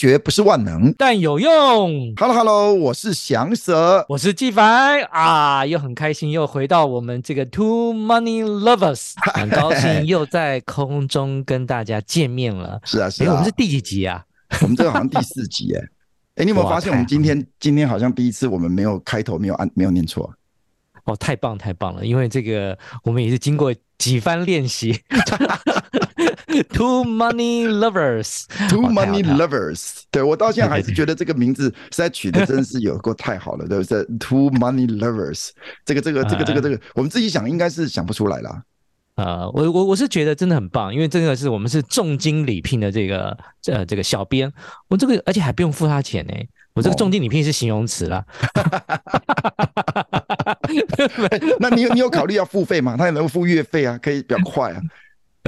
学不是万能，但有用。Hello，Hello，hello, 我是翔 Sir，我是纪凡啊，又很开心，又回到我们这个 Two Money Lovers，很高兴又在空中跟大家见面了。是啊，是啊，我们是第几集啊？我们这个好像第四集哎。哎，你有没有发现我们今天今天好像第一次我们没有开头没有按没有念错？哦，太棒太棒了！因为这个我们也是经过几番练习。Two money lovers，Two money lovers，对，我到现在还是觉得这个名字实在取的真是有够太好了，对不对？Two money lovers，这个这个这个这个这个，我们自己想应该是想不出来了。呃，我我我是觉得真的很棒，因为这个是我们是重金礼聘的这个呃这个小编，我这个而且还不用付他钱呢，我这个重金礼聘是形容词啦。那你有你有考虑要付费吗？他也能付月费啊，可以比较快啊。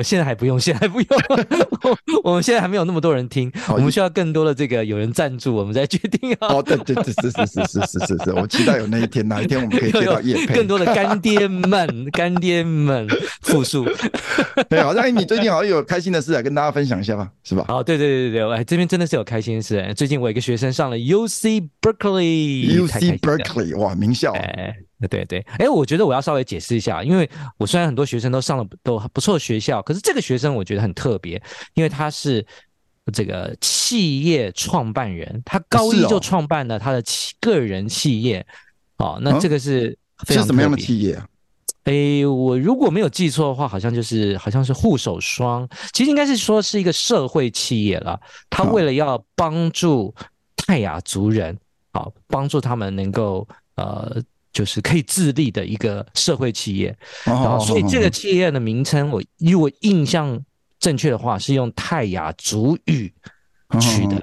现在还不用，现在还不用。我们现在还没有那么多人听，我们需要更多的这个有人赞助，我们再决定啊。哦，对对对，是是是是是是是，我期待有那一天，哪一天我们可以接到业配。更多的干爹们，干爹们 复述。对，好像你最近好像有开心的事来跟大家分享一下吧，是吧？好，对对对对，哎，这边真的是有开心的事。最近我一个学生上了 UC Berkeley，UC Berkeley，哇，名校。哎对对，哎，我觉得我要稍微解释一下，因为我虽然很多学生都上了都不错的学校，可是这个学生我觉得很特别，因为他是这个企业创办人，他高一就创办了他的企个人企业，哦，那这个是是什么样的企业啊？哎，我如果没有记错的话，好像就是好像是护手霜，其实应该是说是一个社会企业了，他为了要帮助泰雅族人，好帮助他们能够呃。就是可以自立的一个社会企业，然后所以这个企业的名称，我如果印象正确的话，是用泰雅族语取的。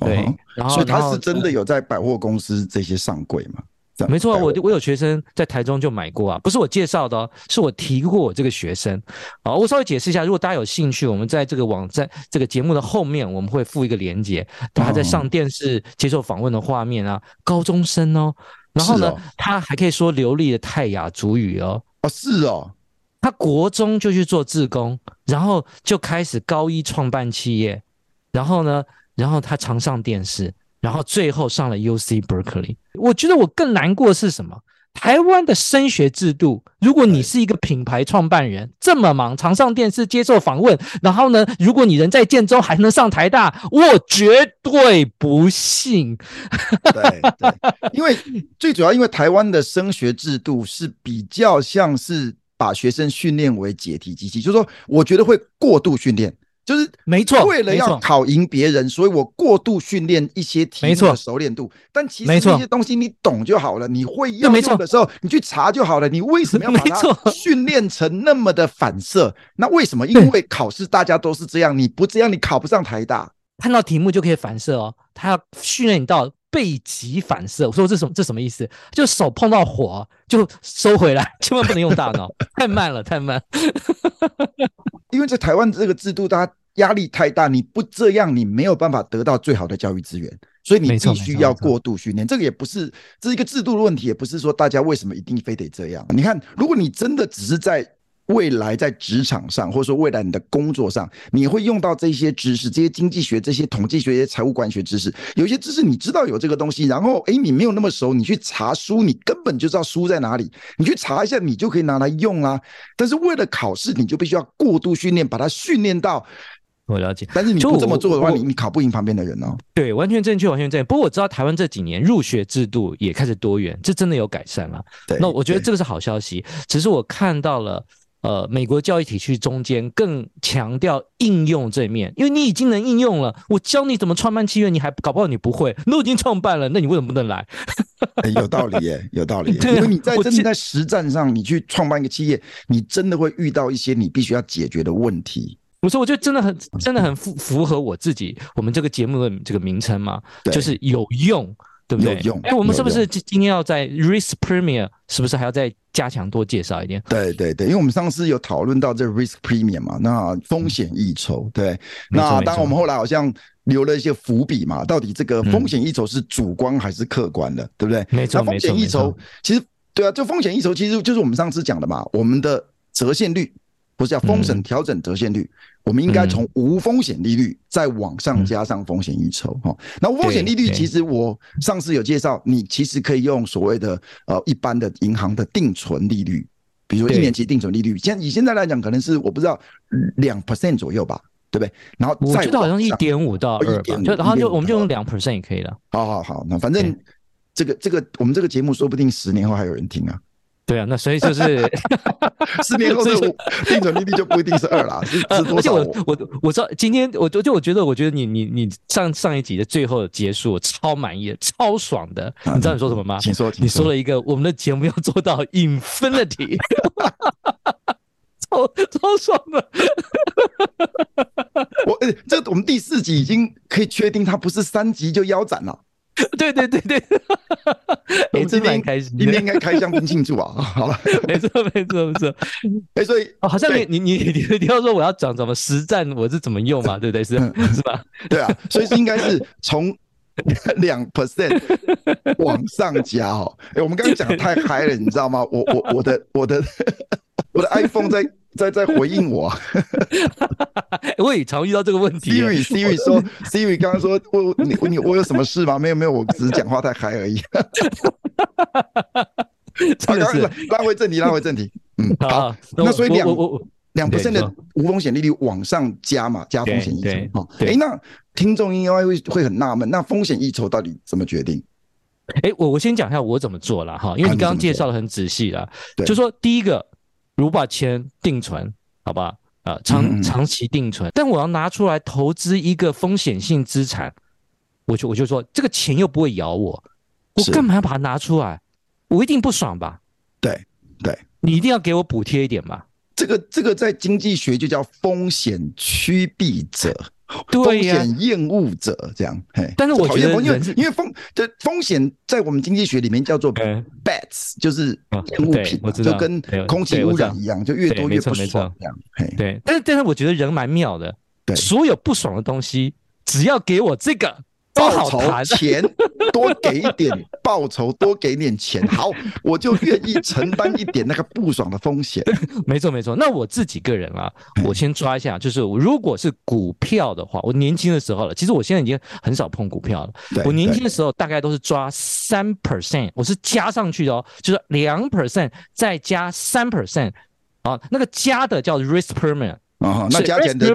对，然后所以他是真的有在百货公司这些上柜吗？没错，我我有学生在台中就买过啊，不是我介绍的哦，是我提过我这个学生。好，我稍微解释一下，如果大家有兴趣，我们在这个网站这个节目的后面，我们会附一个连接，他在上电视接受访问的画面啊，高中生哦。然后呢，他还可以说流利的泰雅族语哦。哦，是哦。他国中就去做志工，然后就开始高一创办企业，然后呢，然后他常上电视，然后最后上了 UC Berkeley。我觉得我更难过的是什么？台湾的升学制度，如果你是一个品牌创办人，这么忙，常上电视接受访问，然后呢，如果你人在建中还能上台大，我绝对不信。对对，因为最主要，因为台湾的升学制度是比较像是把学生训练为解题机器，就是说，我觉得会过度训练。就是没错，为了要考赢别人，所以我过度训练一些题目的熟练度。但其实这些东西你懂就好了，你会用的时候你去查就好了。你为什么要把它 训练成那么的反射？那为什么？因为考试大家都是这样，你不这样你考不上台大。看到题目就可以反射哦，他要训练你到背脊反射。我说这什么？这什么意思？就手碰到火就收回来，千万不能用大脑，太慢了，太慢。因为在台湾这个制度，它压力太大，你不这样，你没有办法得到最好的教育资源，所以你必须要过度训练。这个也不是这是一个制度的问题，也不是说大家为什么一定非得这样。你看，如果你真的只是在。未来在职场上，或者说未来你的工作上，你会用到这些知识，这些经济学、这些统计学、这些财务管理学知识。有些知识你知道有这个东西，然后诶，你没有那么熟，你去查书，你根本就知道书在哪里，你去查一下，你就可以拿来用啊。但是为了考试，你就必须要过度训练，把它训练到。我了解，但是你不这么做的话，你你考不赢旁边的人哦。对，完全正确，完全正确。不过我知道台湾这几年入学制度也开始多元，这真的有改善了。对，那我觉得这个是好消息。只是我看到了。呃美国教育体系中间更强调应用这一面，因为你已经能应用了，我教你怎么创办企业，你还搞不好你不会，你都已经创办了，那你为什么不能来？欸、有道理耶，有道理耶。因为你在真的在实战上，你去创办一个企业，你真的会遇到一些你必须要解决的问题。我说，我觉得真的很，真的很符符合我自己我们这个节目的这个名称嘛，就是有用。对不对？有用。哎，我们是不是今今天要在 Risk Premium 是不是还要再加强多介绍一点？对对对，因为我们上次有讨论到这 Risk Premium 嘛，那风险溢酬，对。嗯、那当然，我们后来好像留了一些伏笔嘛，到底这个风险溢酬是主观还是客观的，嗯、对不对？没错，风险溢酬其实对啊，就风险溢酬其实就是我们上次讲的嘛，我们的折现率。不是叫风险调整折现率，嗯、我们应该从无风险利率再往上加上风险溢酬哈。那无风险利率其实我上次有介绍，你其实可以用所谓的呃一般的银行的定存利率，比如说一年期定存利率，现以现在来讲可能是我不知道两 percent 左右吧，对不对？然后再我觉得好像一点五到二，就然后就我们就用两 percent 也可以了。好好好，那反正这个这个我们这个节目说不定十年后还有人听啊。对啊，那所以就是 十年后的定存利率就不一定是二了，是是多少？而且我我我知道今天我就我觉得我觉得你你你上上一集的最后的结束超满意，超爽的。你知道你说什么吗？请说，你说了一个我们的节目要做到 infinity，超超爽的。我哎，这我们第四集已经可以确定，它不是三集就腰斩了。对对对对，我们今天开始，今天应该开香槟庆祝啊！好了，没错没错没错。哎，所以好像你你你你你要说我要讲怎么实战，我是怎么用嘛？对不对？是是吧？对啊，所以是应该是从两 percent 往上加哦。哎，我们刚刚讲的太嗨了，你知道吗？我我我的我的我的 iPhone 在。在 在回应我，我也常遇到这个问题。Siri Siri 说，Siri 刚刚说我你你我有什么事吗？没有没有，我只是讲话太嗨而已。真的是拉回正题，拉回正题。嗯，好。那所以两两 percent 的无风险利率往上加嘛，加风险溢酬。哦，哎，那听众应该会会很纳闷，那风险溢酬到底怎么决定？哎，我我先讲一下我怎么做了哈，因为你刚刚介绍的很仔细了，就说第一个。如把钱定存，好吧，啊，长长期定存，但我要拿出来投资一个风险性资产，我就我就说这个钱又不会咬我，我干嘛要把它拿出来？我一定不爽吧？对对，你一定要给我补贴一点嘛？这个这个在经济学就叫风险趋避者。风险厌恶者这样，嘿，但是我觉得，因为因为风这风险在我们经济学里面叫做 bats，就是物品，就跟空气污染一样，就越多越不爽这样，嘿，对。但是但是我觉得人蛮妙的，对，所有不爽的东西，只要给我这个。报酬钱多给一点，报酬多给点钱，好，我就愿意承担一点那个不爽的风险。没错没错，那我自己个人啊，我先抓一下，就是如果是股票的话，我年轻的时候了，其实我现在已经很少碰股票了。我年轻的时候大概都是抓三 percent，我是加上去的哦，就是两 percent 再加三 percent 啊，那个加的叫 risk premium 啊，那加减的。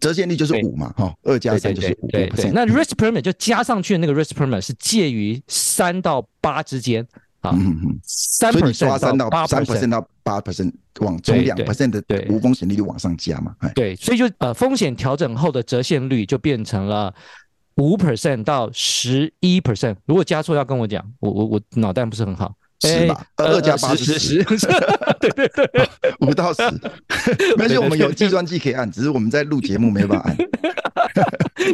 折现率就是五嘛，哈，二加三就是五。对对，那 risk premium 就加上去的那个 risk premium 是介于三到八之间啊。嗯嗯，三 percent 三到八 percent 到八 percent 往从两 percent 的无风险利率往上加嘛。对，所以就呃风险调整后的折现率就变成了五 percent 到十一 percent。如果加错要跟我讲，我我我脑袋不是很好。十吧，二加八是十，对对对，五到十，没事，我们有计算机可以按，只是我们在录节目没办法按。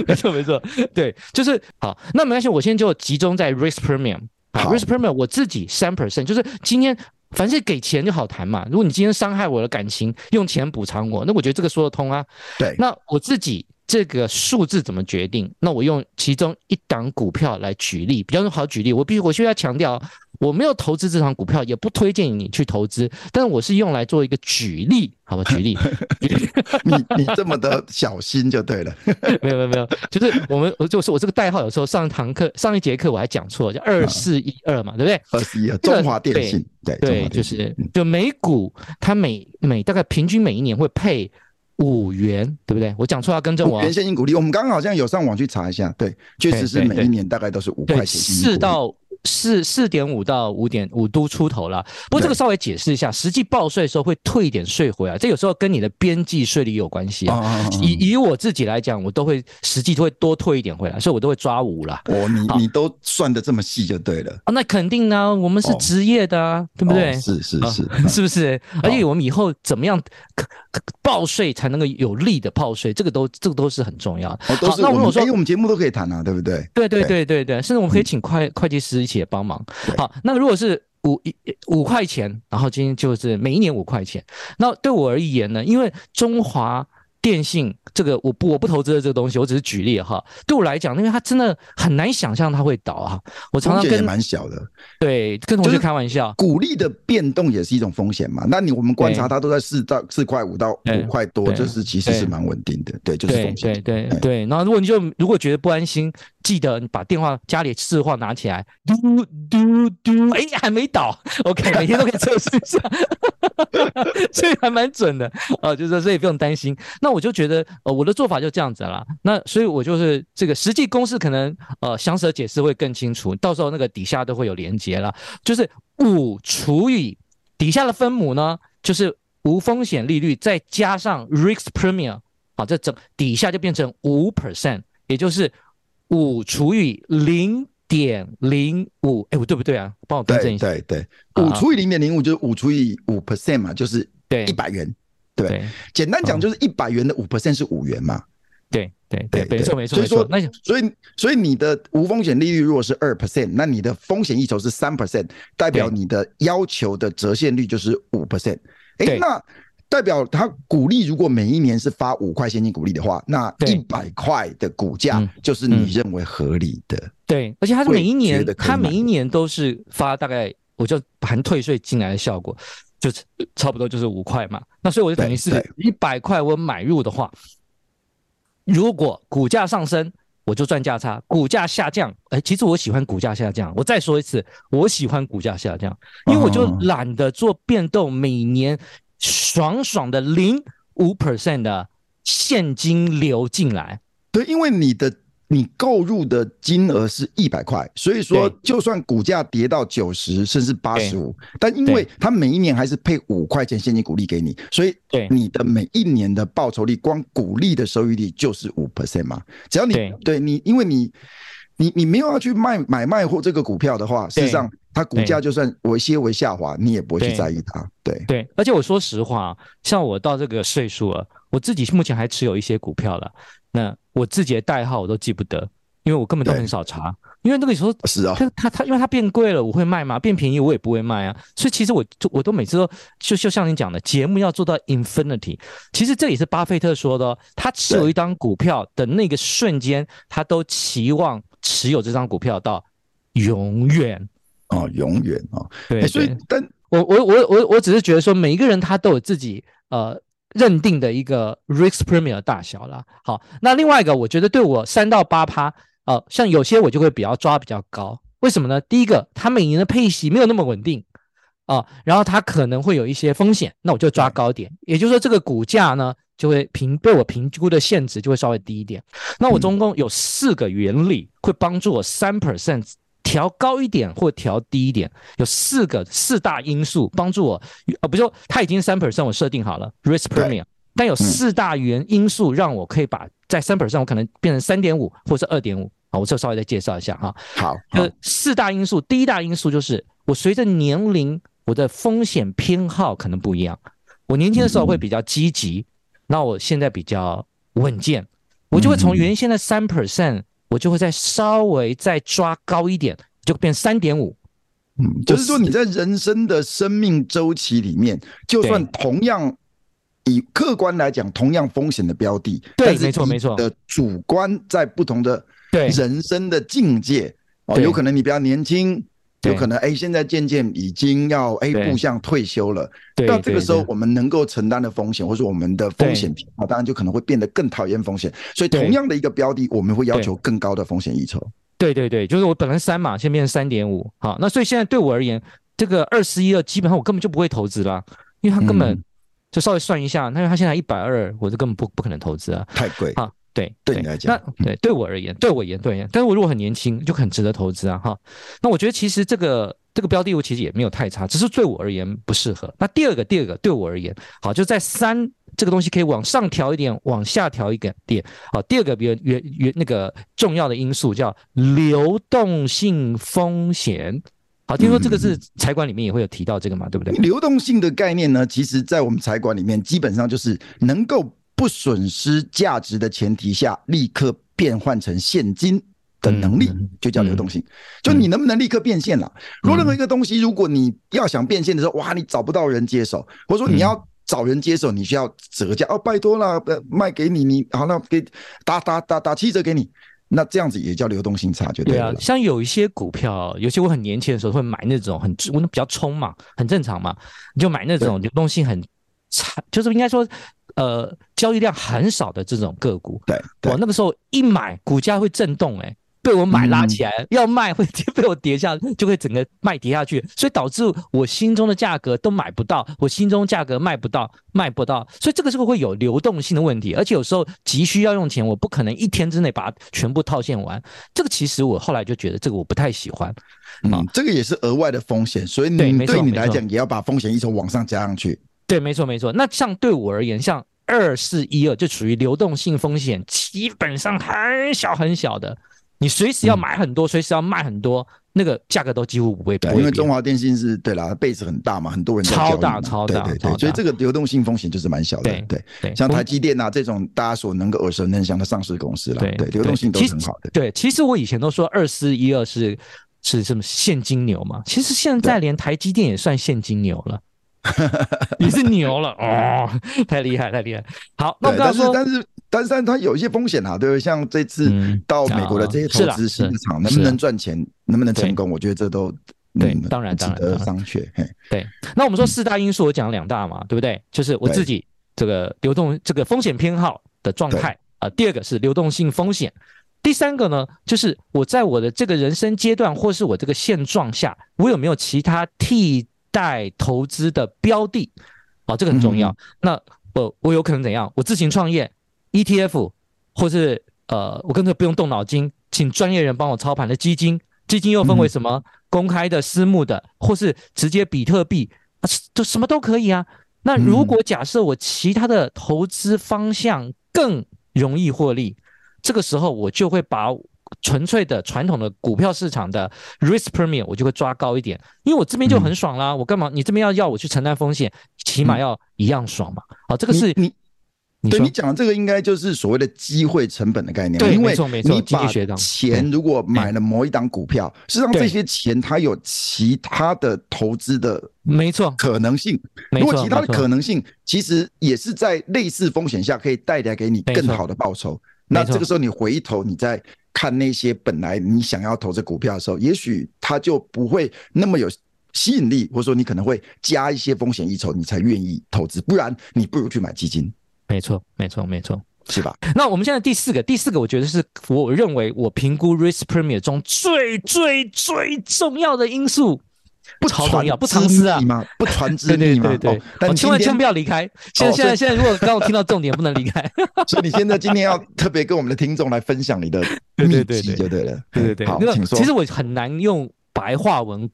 没错没错，对，就是好。那没关系，我现在就集中在 risk premium 好，risk premium 我自己三 percent，就是今天凡是给钱就好谈嘛。如果你今天伤害我的感情，用钱补偿我，那我觉得这个说得通啊。对，那我自己这个数字怎么决定？那我用其中一档股票来举例，比较好举例。我必须我需要强调。我没有投资这场股票，也不推荐你去投资。但是我是用来做一个举例，好吧？举例，你你这么的小心就对了。没有没有没有，就是我们，我就是我这个代号，有时候上一堂课、上一节课我还讲错，叫二四一二嘛，对不对？二四一二，中华电信，对对，就是就美股，它每每大概平均每一年会配五元，对不对？我讲错要更正我。五元现金股利，我们刚刚好像有上网去查一下，对，确实是每一年大概都是五块钱。四到四四点五到五点五都出头了。不过这个稍微解释一下，实际报税的时候会退一点税回来，这有时候跟你的边际税率有关系啊。以以我自己来讲，我都会实际都会多退一点回来，所以我都会抓五了。哦，你你都算的这么细就对了。啊，那肯定呢，我们是职业的啊，对不对？是是是，是 不是？而且我们以后怎么样报税才能够有利的报税，这个都这个都是很重要的。好，那如果说，因为我们节目都可以谈啊，对不对？对对对对对，甚至我们可以请会会计师一起帮忙。好，那如果是五一五块钱，然后今天就是每一年五块钱，那对我而言呢，因为中华。电信这个我不我不投资的这个东西，我只是举例哈。对我来讲，因为它真的很难想象它会倒啊。我常常跟蛮小的，对，跟同学开玩笑，股利的变动也是一种风险嘛。那你我们观察它都在四到四块五到五块多，就是其实是蛮稳定的。对，就是风险。对对对。然后如果你就如果觉得不安心，记得你把电话家里市话拿起来，嘟嘟嘟，哎，还没倒。OK，每天都可以测试一下，所以还蛮准的啊。就是所以不用担心。那我就觉得，呃，我的做法就这样子了。那所以，我就是这个实际公式可能，呃，详细的解释会更清楚。到时候那个底下都会有连接了。就是五除以底下的分母呢，就是无风险利率，再加上 risk premium，好，这整底下就变成五 percent，也就是五除以零点零五。哎，我对不对啊？帮我更正一下。对对对，五除以零点零五就是五除以五 percent 嘛，就是对一百元。对，对简单讲就是一百元的五 percent 是五元嘛。对对对，没错没错。所以说，那所以所以你的无风险利率如果是二 percent，那你的风险溢酬是三 percent，代表你的要求的折现率就是五 percent。哎，那代表他股利如果每一年是发五块现金股利的话，那一百块的股价就是你认为合理的。对，而且他每一年他每一年都是发大概，我就含退税进来的效果。就差不多就是五块嘛，那所以我就等于是一百块我买入的话，如果股价上升，我就赚价差；股价下降，哎，其实我喜欢股价下降。我再说一次，我喜欢股价下降，因为我就懒得做变动，每年爽爽的零五 percent 的现金流进来。对，因为你的。你购入的金额是一百块，所以说就算股价跌到九十甚至八十五，但因为它每一年还是配五块钱现金股利给你，所以你的每一年的报酬率，光股利的收益率就是五 percent 嘛。只要你对，对你，因为你你你没有要去卖买卖或这个股票的话，事实上它股价就算微些微下滑，你也不会去在意它。对对，而且我说实话，像我到这个岁数了，我自己目前还持有一些股票了。那我自己的代号我都记不得，因为我根本都很少查。因为那个时候是啊，它它它，因为它变贵了，我会卖吗？变便宜我也不会卖啊。所以其实我就我都每次都就就像你讲的，节目要做到 infinity。其实这也是巴菲特说的哦，他持有一张股票的那个瞬间，他都期望持有这张股票到永远哦，永远哦。对，所以但我我我我我只是觉得说，每一个人他都有自己呃。认定的一个 risk premium 大小啦。好，那另外一个，我觉得对我三到八趴，呃，像有些我就会比较抓比较高。为什么呢？第一个，它每年的配息没有那么稳定啊，呃，然后它可能会有一些风险，那我就抓高点。也就是说，这个股价呢，就会评被我评估的限值就会稍微低一点。那我总共有四个原理会帮助我三 percent。调高一点或调低一点，有四个四大因素帮助我。呃，不是说它已经三 percent，我设定好了 risk premium，但有四大原因素让我可以把在三 percent，我可能变成三点五或者是二点五。好，我这稍微再介绍一下哈。好，呃，四大因素，第一大因素就是我随着年龄，我的风险偏好可能不一样。我年轻的时候会比较积极，那我现在比较稳健，我就会从原先的三 percent。我就会再稍微再抓高一点，就变三点五。嗯，就是说你在人生的生命周期里面，就算同样以客观来讲，同样风险的标的，对，没错没错的主观在不同的对人生的境界哦，有可能你比较年轻。有可能哎，现在渐渐已经要哎步向退休了。到这个时候，我们能够承担的风险，或者我们的风险啊，当然就可能会变得更讨厌风险。所以，同样的一个标的，我们会要求更高的风险溢酬。对对对，就是我本来三嘛，现在变成三点五。好，那所以现在对我而言，这个二十一二基本上我根本就不会投资了，因为它根本就稍微算一下，那因为它现在一百二，我就根本不不可能投资啊，太贵。对，对你来讲，那对对我而言，对我而言，对，但是我如果很年轻，就很值得投资啊，哈。那我觉得其实这个这个标的物其实也没有太差，只是对我而言不适合。那第二个，第二个对我而言，好，就在三这个东西可以往上调一点，往下调一点点。好，第二个比较原原那个重要的因素叫流动性风险。好，听说这个是财管里面也会有提到这个嘛，对不对？流动性的概念呢，其实在我们财管里面，基本上就是能够。不损失价值的前提下，立刻变换成现金的能力，就叫流动性。就你能不能立刻变现了？如果任何一个东西，如果你要想变现的时候，哇，你找不到人接手，或者说你要找人接手，你需要折价哦，拜托了，卖给你，你好，那给打打打打七折给你，那这样子也叫流动性差，就对啊，像有一些股票，尤其我很年轻的时候会买那种很我那比较冲嘛，很正常嘛，你就买那种流动性很差，就是应该说。呃，交易量很少的这种个股，对，我那个时候一买，股价会震动，哎，被我买拉起来，嗯、要卖会 被我跌下，就会整个卖跌下去，所以导致我心中的价格都买不到，我心中价格卖不到，卖不到，所以这个时候会有流动性的问题，而且有时候急需要用钱，我不可能一天之内把它全部套现完，这个其实我后来就觉得这个我不太喜欢，嗯，这个也是额外的风险，所以你对，对你来讲也要把风险一直往上加上去。对，没错没错。那像对我而言，像二四一二就属于流动性风险，基本上很小很小的。你随时要买很多，随时要卖很多，那个价格都几乎不会变。因为中华电信是对啦，base 很大嘛，很多人超大超大，对对对，所以这个流动性风险就是蛮小的。对对对，像台积电啊这种大家所能够耳熟能详的上市公司啦，对流动性都很好的。对，其实我以前都说二四一二是是什么现金牛嘛，其实现在连台积电也算现金牛了。你是牛了哦，太厉害，太厉害。好，那我刚刚说，但是但是但是它有一些风险啊，对不对？像这次到美国的这些投资市场，能不能赚钱，能不能成功？我觉得这都对，当然当然值得商榷。对，那我们说四大因素，我讲了两大嘛，对不对？就是我自己这个流动这个风险偏好的状态啊，第二个是流动性风险，第三个呢，就是我在我的这个人生阶段或是我这个现状下，我有没有其他替代投资的标的，啊，这个很重要。嗯、那我我有可能怎样？我自行创业，ETF，或是呃，我根本不用动脑筋，请专业人帮我操盘的基金。基金又分为什么？公开的、私募的，或是直接比特币，啊，就什么都可以啊。那如果假设我其他的投资方向更容易获利，这个时候我就会把。纯粹的传统的股票市场的 risk premium 我就会抓高一点，因为我这边就很爽啦。嗯、我干嘛？你这边要要我去承担风险，起码要一样爽嘛。好、嗯哦，这个是你，你对你讲的这个应该就是所谓的机会成本的概念。对，因为。你把钱如果买了某一档股票，实际上这些钱它有其他的投资的没错可能性。如果其他的可能性其实也是在类似风险下可以带来给你更好的报酬，那这个时候你回头你再。看那些本来你想要投资股票的时候，也许它就不会那么有吸引力，或者说你可能会加一些风险一筹，你才愿意投资。不然你不如去买基金。没错，没错，没错，是吧？那我们现在第四个，第四个，我觉得是我认为我评估 risk premium 中最最最重要的因素。不传要不藏私啊？不传之秘嘛？对对对，但千万千万不要离开。现在现在现在，如果刚我听到重点，不能离开。所以你现在今天要特别跟我们的听众来分享你的 秘籍就对了。对对对，好，请说。其实我很难用白话文，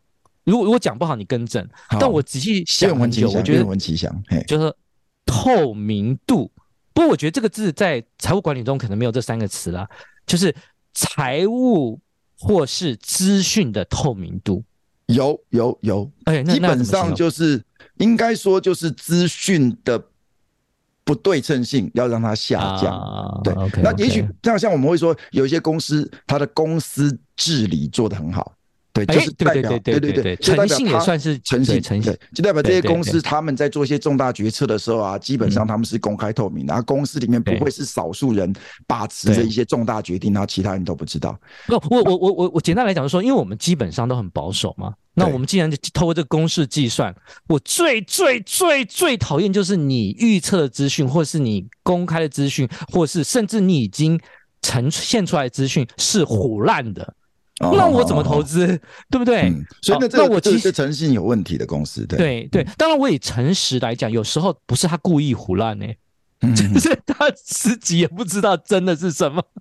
如果如果讲不好，你更正。但我仔细想很久，我觉得愿闻其详。就是透明度。不过我觉得这个字在财务管理中可能没有这三个词啦，就是财务或是资讯的透明度。有有有，哎，基本上就是应该说就是资讯的不对称性要让它下降。啊、对 okay. 那也许像像我们会说，有一些公司它的公司治理做得很好。对，就是代表对对对，诚信也算是诚信，诚信就代表这些公司他们在做一些重大决策的时候啊，基本上他们是公开透明的，然后公司里面不会是少数人把持着一些重大决定，然后其他人都不知道。不，我我我我我简单来讲就是说，因为我们基本上都很保守嘛，那我们既然就透过这个公式计算，我最最最最讨厌就是你预测的资讯，或是你公开的资讯，或是甚至你已经呈现出来的资讯是唬烂的。那我怎么投资，哦、对不对？嗯、所以那这个、那我其实诚信有问题的公司，对对对。当然，我以诚实来讲，有时候不是他故意胡乱呢，嗯，就是他自己也不知道真的是什么。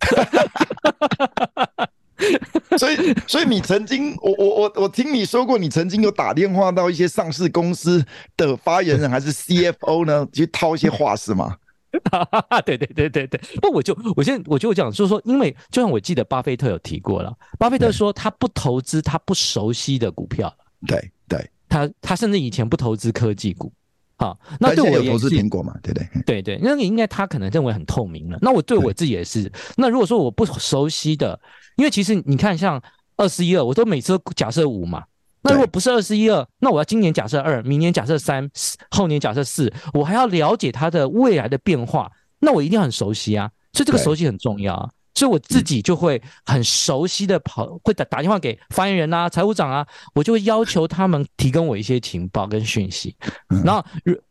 所以，所以你曾经，我我我我听你说过，你曾经有打电话到一些上市公司的发言人还是 CFO 呢，去套一些话是吗？对对对对对。不，我就我现在我就讲，就是说，因为就像我记得巴菲特有提过了，巴菲特说他不投资他不熟悉的股票。对对，他他甚至以前不投资科技股。好，那对我有投资苹果嘛？对对对对，那你应该他可能认为很透明了。那我对我自己也是。那如果说我不熟悉的，因为其实你看，像二四一二，我都每次都假设五嘛。那如果不是二四一二，那我要今年假设二，明年假设三，后年假设四，我还要了解它的未来的变化，那我一定很熟悉啊。所以这个熟悉很重要啊。所以我自己就会很熟悉的跑，会打打电话给发言人啊、财务长啊，我就会要求他们提供我一些情报跟讯息。然后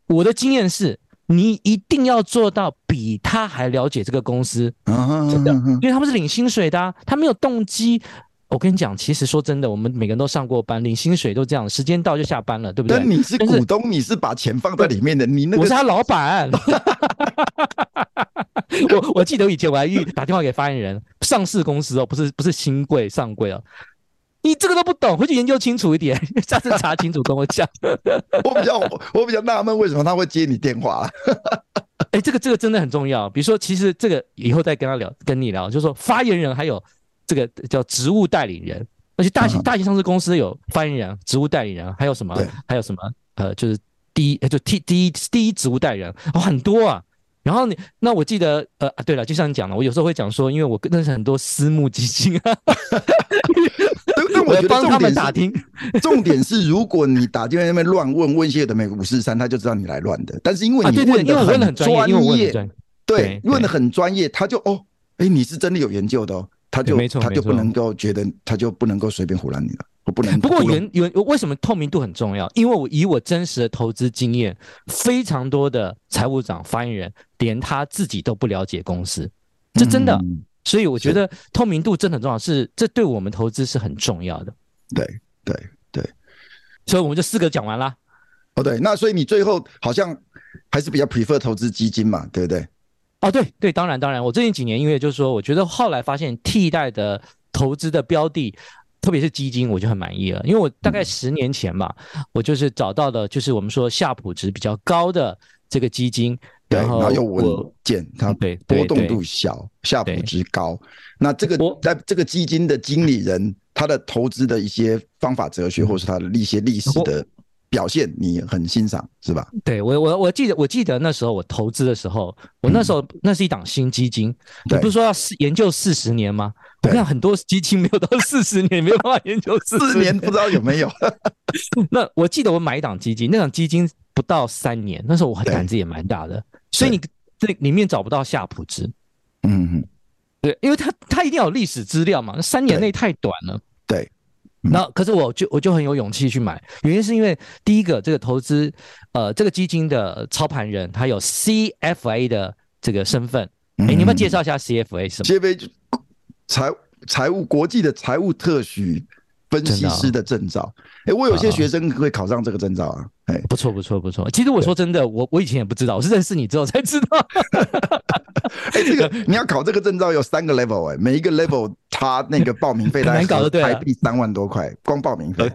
我的经验是，你一定要做到比他还了解这个公司，真的，因为他们是领薪水的啊，他没有动机。我跟你讲，其实说真的，我们每个人都上过班，领薪水都这样，时间到就下班了，对不对？但你是股东，你是把钱放在里面的，你那个我是他老板。我我记得以前我还遇打电话给发言人，上市公司哦，不是不是新贵上柜哦，你这个都不懂，回去研究清楚一点，下次查清楚跟我讲。我比较我比较纳闷，为什么他会接你电话？哎，这个这个真的很重要。比如说，其实这个以后再跟他聊，跟你聊，就是说发言人还有这个叫职务代理人，而且大型大型上市公司有发言人、职务代理人，还有什么？还有什么？呃，就是第一就第第一第一职务代理人哦，很多啊。然后你那我记得呃啊对了，就像你讲的，我有时候会讲说，因为我认识很多私募基金啊，但我帮他们打听。重点是，如果你打电话那边乱问问一些有的没五四三，他就知道你来乱的。但是因为你问的很专业，对，问的很专业，他就哦，哎，你是真的有研究的哦，他就他就不能够觉得，他就不能够随便唬烂你了。我不能。不过原原为什么透明度很重要？因为我以我真实的投资经验，非常多的财务长、发言人连他自己都不了解公司，这真的。嗯、所以我觉得透明度真的很重要，是这对我们投资是很重要的。对对对，所以我们就四个讲完了。哦，对，那所以你最后好像还是比较 prefer 投资基金嘛，对不对？哦，对对，当然当然，我最近几年因为就是说，我觉得后来发现替代的投资的标的。特别是基金，我就很满意了，因为我大概十年前吧，嗯、我就是找到的，就是我们说夏普值比较高的这个基金，然后，然后又稳健，它对波动度小，夏普值高。那这个在这个基金的经理人，他的投资的一些方法、哲学，或是他的一些历史的。表现你很欣赏是吧？对我我我记得我记得那时候我投资的时候，我那时候那是一档新基金，你不是说要研究四十年吗？我看很多基金没有到 四十年，没有办法研究四十年，不知道有没有。那我记得我买一档基金，那档基金不到三年，那时候我胆子也蛮大的，所以你这里面找不到夏普值，嗯嗯，对，因为它它一定要有历史资料嘛，三年内太短了，对。那可是我就我就很有勇气去买，原因是因为第一个这个投资，呃，这个基金的操盘人他有 CFA 的这个身份，哎、欸，你们介绍一下 CFA 什么？CFA 就财财务国际的财务特许分析师的证照。哎、欸，我有些学生会考上这个证照啊。哎，不错不错不错。其实我说真的，我我以前也不知道，我是认识你之后才知道。哎、欸，这个 你要考这个证照有三个 level 哎、欸，每一个 level 他那个报名费难搞的，对，台币三万多块，光报名费。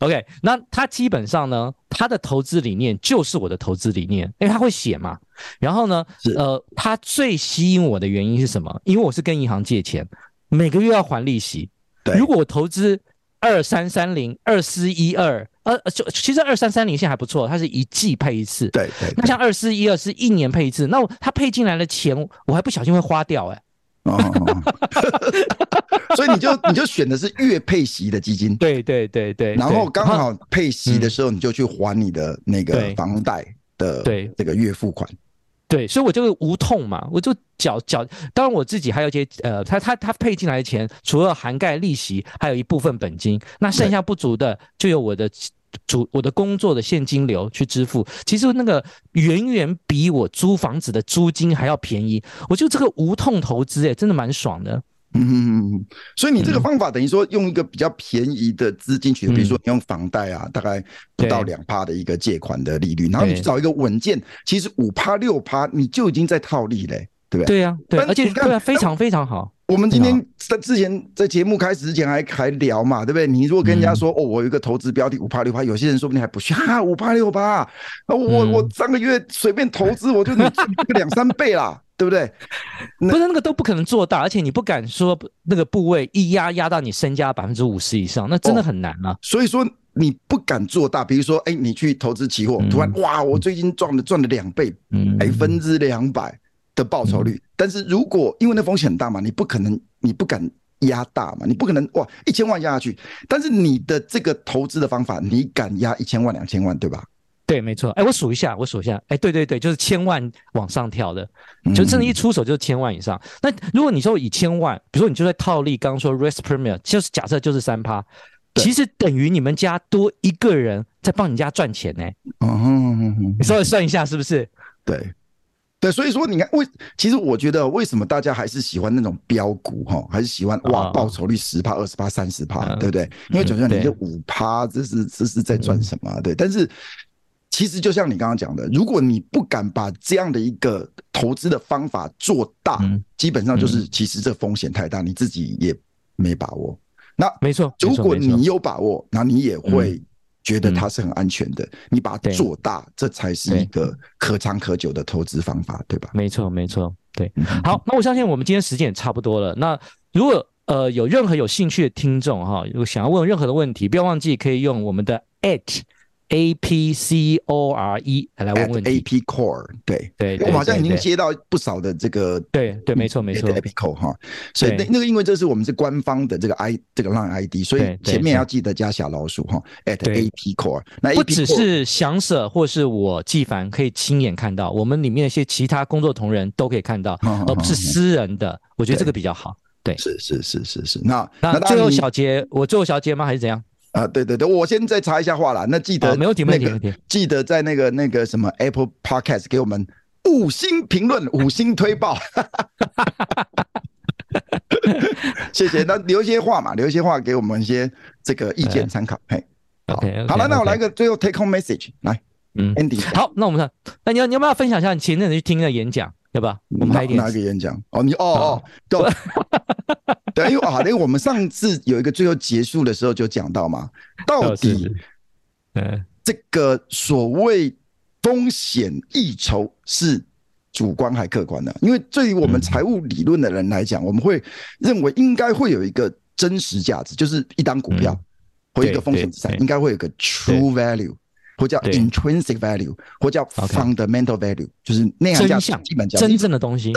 OK，那他基本上呢，他的投资理念就是我的投资理念，因为他会写嘛。然后呢，呃，他最吸引我的原因是什么？因为我是跟银行借钱，每个月要还利息。对，如果我投资二三三零二四一二。呃，就其实二三三零现在还不错，它是一季配一次。对对，对。那像二四一二是一年配一次，那我它配进来的钱，我还不小心会花掉哎、欸。哦。所以你就你就选的是月配息的基金。对对对对。然后刚好配息的时候，你就去还你的那个房贷的对这个月付款。对，所以我就无痛嘛，我就缴缴。当然我自己还有一些呃，他他他配进来的钱，除了涵盖利息，还有一部分本金，那剩下不足的就由我的。主我的工作的现金流去支付，其实那个远远比我租房子的租金还要便宜。我觉得这个无痛投资，哎，真的蛮爽的。嗯，所以你这个方法等于说用一个比较便宜的资金取得，比如说你用房贷啊，大概不到两趴的一个借款的利率，然后你去找一个稳健，其实五趴六趴你就已经在套利嘞，对不对？对呀，对，而且对啊，非常非常好。我们今天在之前在节目开始之前还还聊嘛，对不对？你如果跟人家说哦，我有一个投资标的五趴六趴，有些人说不定还不信啊，五趴六趴，我我上个月随便投资我就能赚个两三倍啦。对不对？不是那个都不可能做大，而且你不敢说那个部位一压压到你身家百分之五十以上，那真的很难啊。哦、所以说你不敢做大，比如说，哎，你去投资期货，嗯、突然哇，我最近赚了赚了两倍，百分之两百的报酬率。嗯、但是如果因为那风险很大嘛，你不可能，你不敢压大嘛，你不可能哇一千万压下去。但是你的这个投资的方法，你敢压一千万两千万，对吧？对，没错。哎，我数一下，我数一下。哎，对对对，就是千万往上跳的，就真的，一出手就是千万以上。嗯、那如果你说以千万，比如说你就在套利，刚刚说 risk premium，就是假设就是三趴，其实等于你们家多一个人在帮你家赚钱呢。嗯哼哼哼，你稍微算一下是不是？对，对，所以说你看，为其实我觉得为什么大家还是喜欢那种标股哈，还是喜欢哇报酬率十趴、二十趴、三十趴，对不对？因为总觉得你这五趴，这是这是在赚什么？嗯、对，但是。其实就像你刚刚讲的，如果你不敢把这样的一个投资的方法做大，嗯、基本上就是其实这风险太大，嗯、你自己也没把握。那没错，如果你有把握，那你也会觉得它是很安全的。嗯、你把它做大，对这才是一个可长可久的投资方法，对吧？没错，没错。对，好，那我相信我们今天时间也差不多了。那如果呃有任何有兴趣的听众哈，如果想要问任何的问题，不要忘记可以用我们的 at。A P C O R E 来问问题。A P Core 对对，我好像已经接到不少的这个对对没错没错 A P Core 哈，所以那那个因为这是我们是官方的这个 I 这个 Line ID，所以前面要记得加小老鼠哈。at A P Core，那不只是翔 Sir 或是我纪凡可以亲眼看到，我们里面一些其他工作同仁都可以看到，而不是私人的。我觉得这个比较好。对，是是是是是。那那最后小结，我最后小结吗？还是怎样？啊，对对对，我先再查一下话啦。那记得、哦、没问题，没问题，记得在那个那个什么 Apple Podcast 给我们五星评论、五星推爆。谢谢。那留一些话嘛，留一些话给我们一些这个意见参考。嘿，OK，好了，那我来个最后 take home message 来，嗯，Andy。好，那我们看，那你要你要不要分享一下你前阵子去听的演讲？要不要？我们拍一点哪个演讲？哦，你哦哦，对，对，因为啊，因为我们上次有一个最后结束的时候就讲到嘛，到底，嗯，这个所谓风险溢酬是主观还客观的？因为对于我们财务理论的人来讲，我们会认为应该会有一个真实价值，就是一档股票或一个风险资产，应该会有个 true value。或叫 intrinsic value，或叫 fundamental value，就是那样价值，基本叫真正的东西，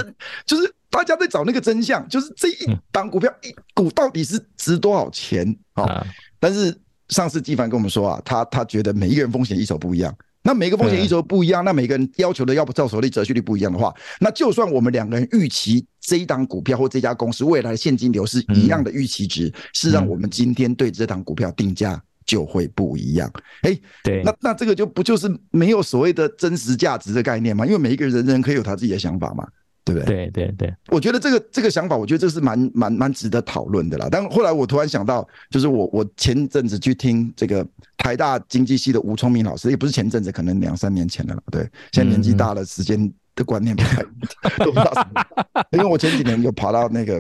就是大家在找那个真相，就是这一档股票一股到底是值多少钱啊？但是上次纪凡跟我们说啊，他他觉得每一个人风险一手不一样，那每个风险溢酬不一样，那每个人要求的要不报酬率、折续率不一样的话，那就算我们两个人预期这一档股票或这家公司未来的现金流是一样的预期值，是让我们今天对这档股票定价。就会不一样，哎，对，那那这个就不就是没有所谓的真实价值的概念吗？因为每一个人人人可以有他自己的想法嘛，对不对？对对对，我觉得这个这个想法，我觉得这是蛮蛮蛮值得讨论的啦。但后来我突然想到，就是我我前阵子去听这个台大经济系的吴聪明老师，也不是前阵子，可能两三年前了，对，现在年纪大了，时间的观念不太 都不知道什么，因为我前几年有跑到那个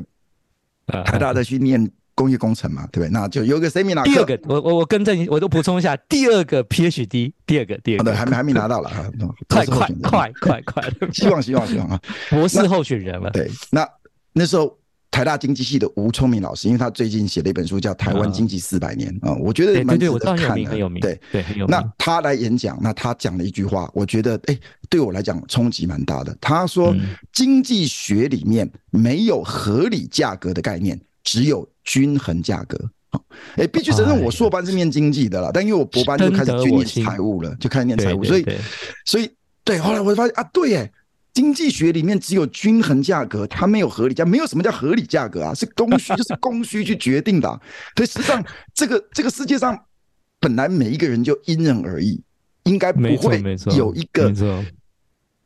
台大再去念。工业工程嘛，对不对？那就有个 seminar。第二个，我我我更正，我都补充一下，第二个 PhD，第二个，第二个，对，还没还没拿到了，快快快快快，希望希望希望啊，博士候选人了。对，那那时候台大经济系的吴聪明老师，因为他最近写了一本书叫《台湾经济四百年》啊，我觉得蛮值得看的，很有名，对对，很有名。那他来演讲，那他讲了一句话，我觉得哎，对我来讲冲击蛮大的。他说，经济学里面没有合理价格的概念。只有均衡价格，哎，必须承认我硕班是念经济的啦，但因为我博班就开始去念财务了，就开始念财务，所以，所以，对，后来我就发现啊，对，哎，经济学里面只有均衡价格，它没有合理价，没有什么叫合理价格啊，是供需，就是供需去决定的。所以实际上，这个这个世界上本来每一个人就因人而异，应该不会有一个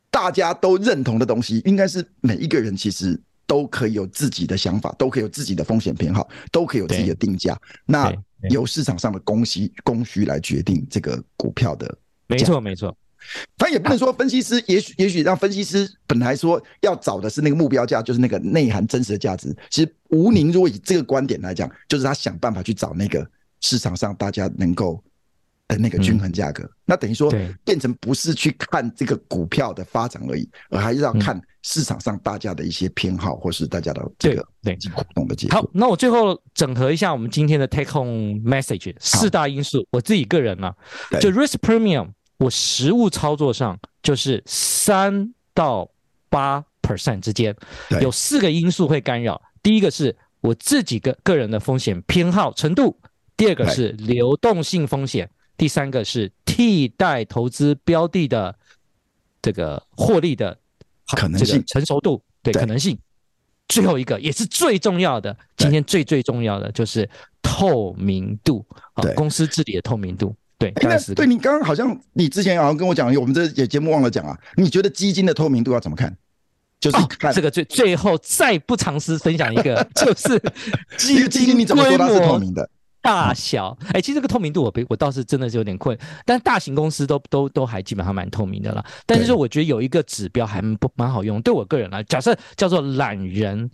大家都认同的东西，应该是每一个人其实。都可以有自己的想法，都可以有自己的风险偏好，都可以有自己的定价。那由市场上的供需供需来决定这个股票的。没错，没错。他也不能说分析师，也许也许让分析师本来说要找的是那个目标价，就是那个内涵真实的价值。其实吴宁如果以这个观点来讲，就是他想办法去找那个市场上大家能够的那个均衡价格。那等于说变成不是去看这个股票的发展而已，而还是要看市场上大家的一些偏好，或是大家的这个对互动的结果。好，那我最后整合一下我们今天的 take home message 四大因素。我自己个人呢、啊，就 risk premium。我实务操作上就是三到八 percent 之间，有四个因素会干扰。第一个是我自己个个人的风险偏好程度，第二个是流动性风险，第三个是替代投资标的的这个获利的可能性成熟度，对可能性。最后一个也是最重要的，今天最最重要的就是透明度啊，公司治理的透明度。对，哎，那对你刚刚好像你之前好像跟我讲，我们这节节目忘了讲啊。你觉得基金的透明度要怎么看？就是看、哦、这个最最后再不尝试分享一个，就是基金你怎么说它是透明的？大小哎，其实这个透明度我我倒是真的是有点困，但大型公司都都都还基本上蛮透明的了。但是说我觉得有一个指标还不蛮好用，对我个人来，假设叫做懒人。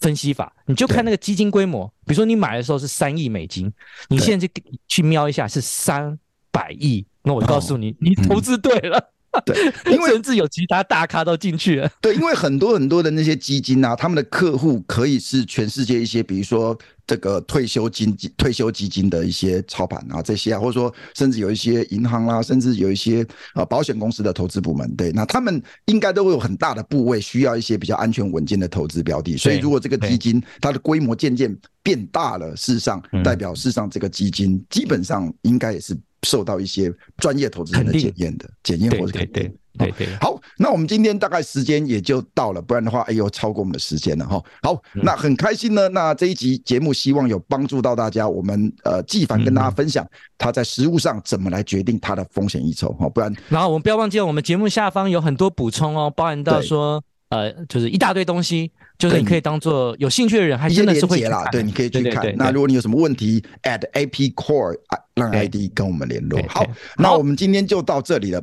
分析法，你就看那个基金规模，比如说你买的时候是三亿美金，你现在就去瞄一下是三百亿，那我告诉你，你投资对了。对，因为甚至有其他大咖都进去了。对，因为很多很多的那些基金啊，他们的客户可以是全世界一些，比如说这个退休金、退休基金的一些操盘啊，这些啊，或者说甚至有一些银行啦、啊，甚至有一些呃保险公司的投资部门，对，那他们应该都会有很大的部位需要一些比较安全稳健的投资标的。所以，如果这个基金它的规模渐渐变大了，事实上代表事实上这个基金基本上应该也是。受到一些专业投资人的检验的检验或者肯定，对对对，好，那我们今天大概时间也就到了，不然的话，哎呦，超过我们的时间了哈。好，那很开心呢。那这一集节目希望有帮助到大家。我们呃，纪凡跟大家分享他在实务上怎么来决定他的风险溢酬哈，不然。然后我们不要忘记了，我们节目下方有很多补充哦，包含到说。呃，就是一大堆东西，就是你可以当做有兴趣的人，还真的是会啦。对，你可以去看。那如果你有什么问题，at AP Core 让 ID 跟我们联络。好，那我们今天就到这里了，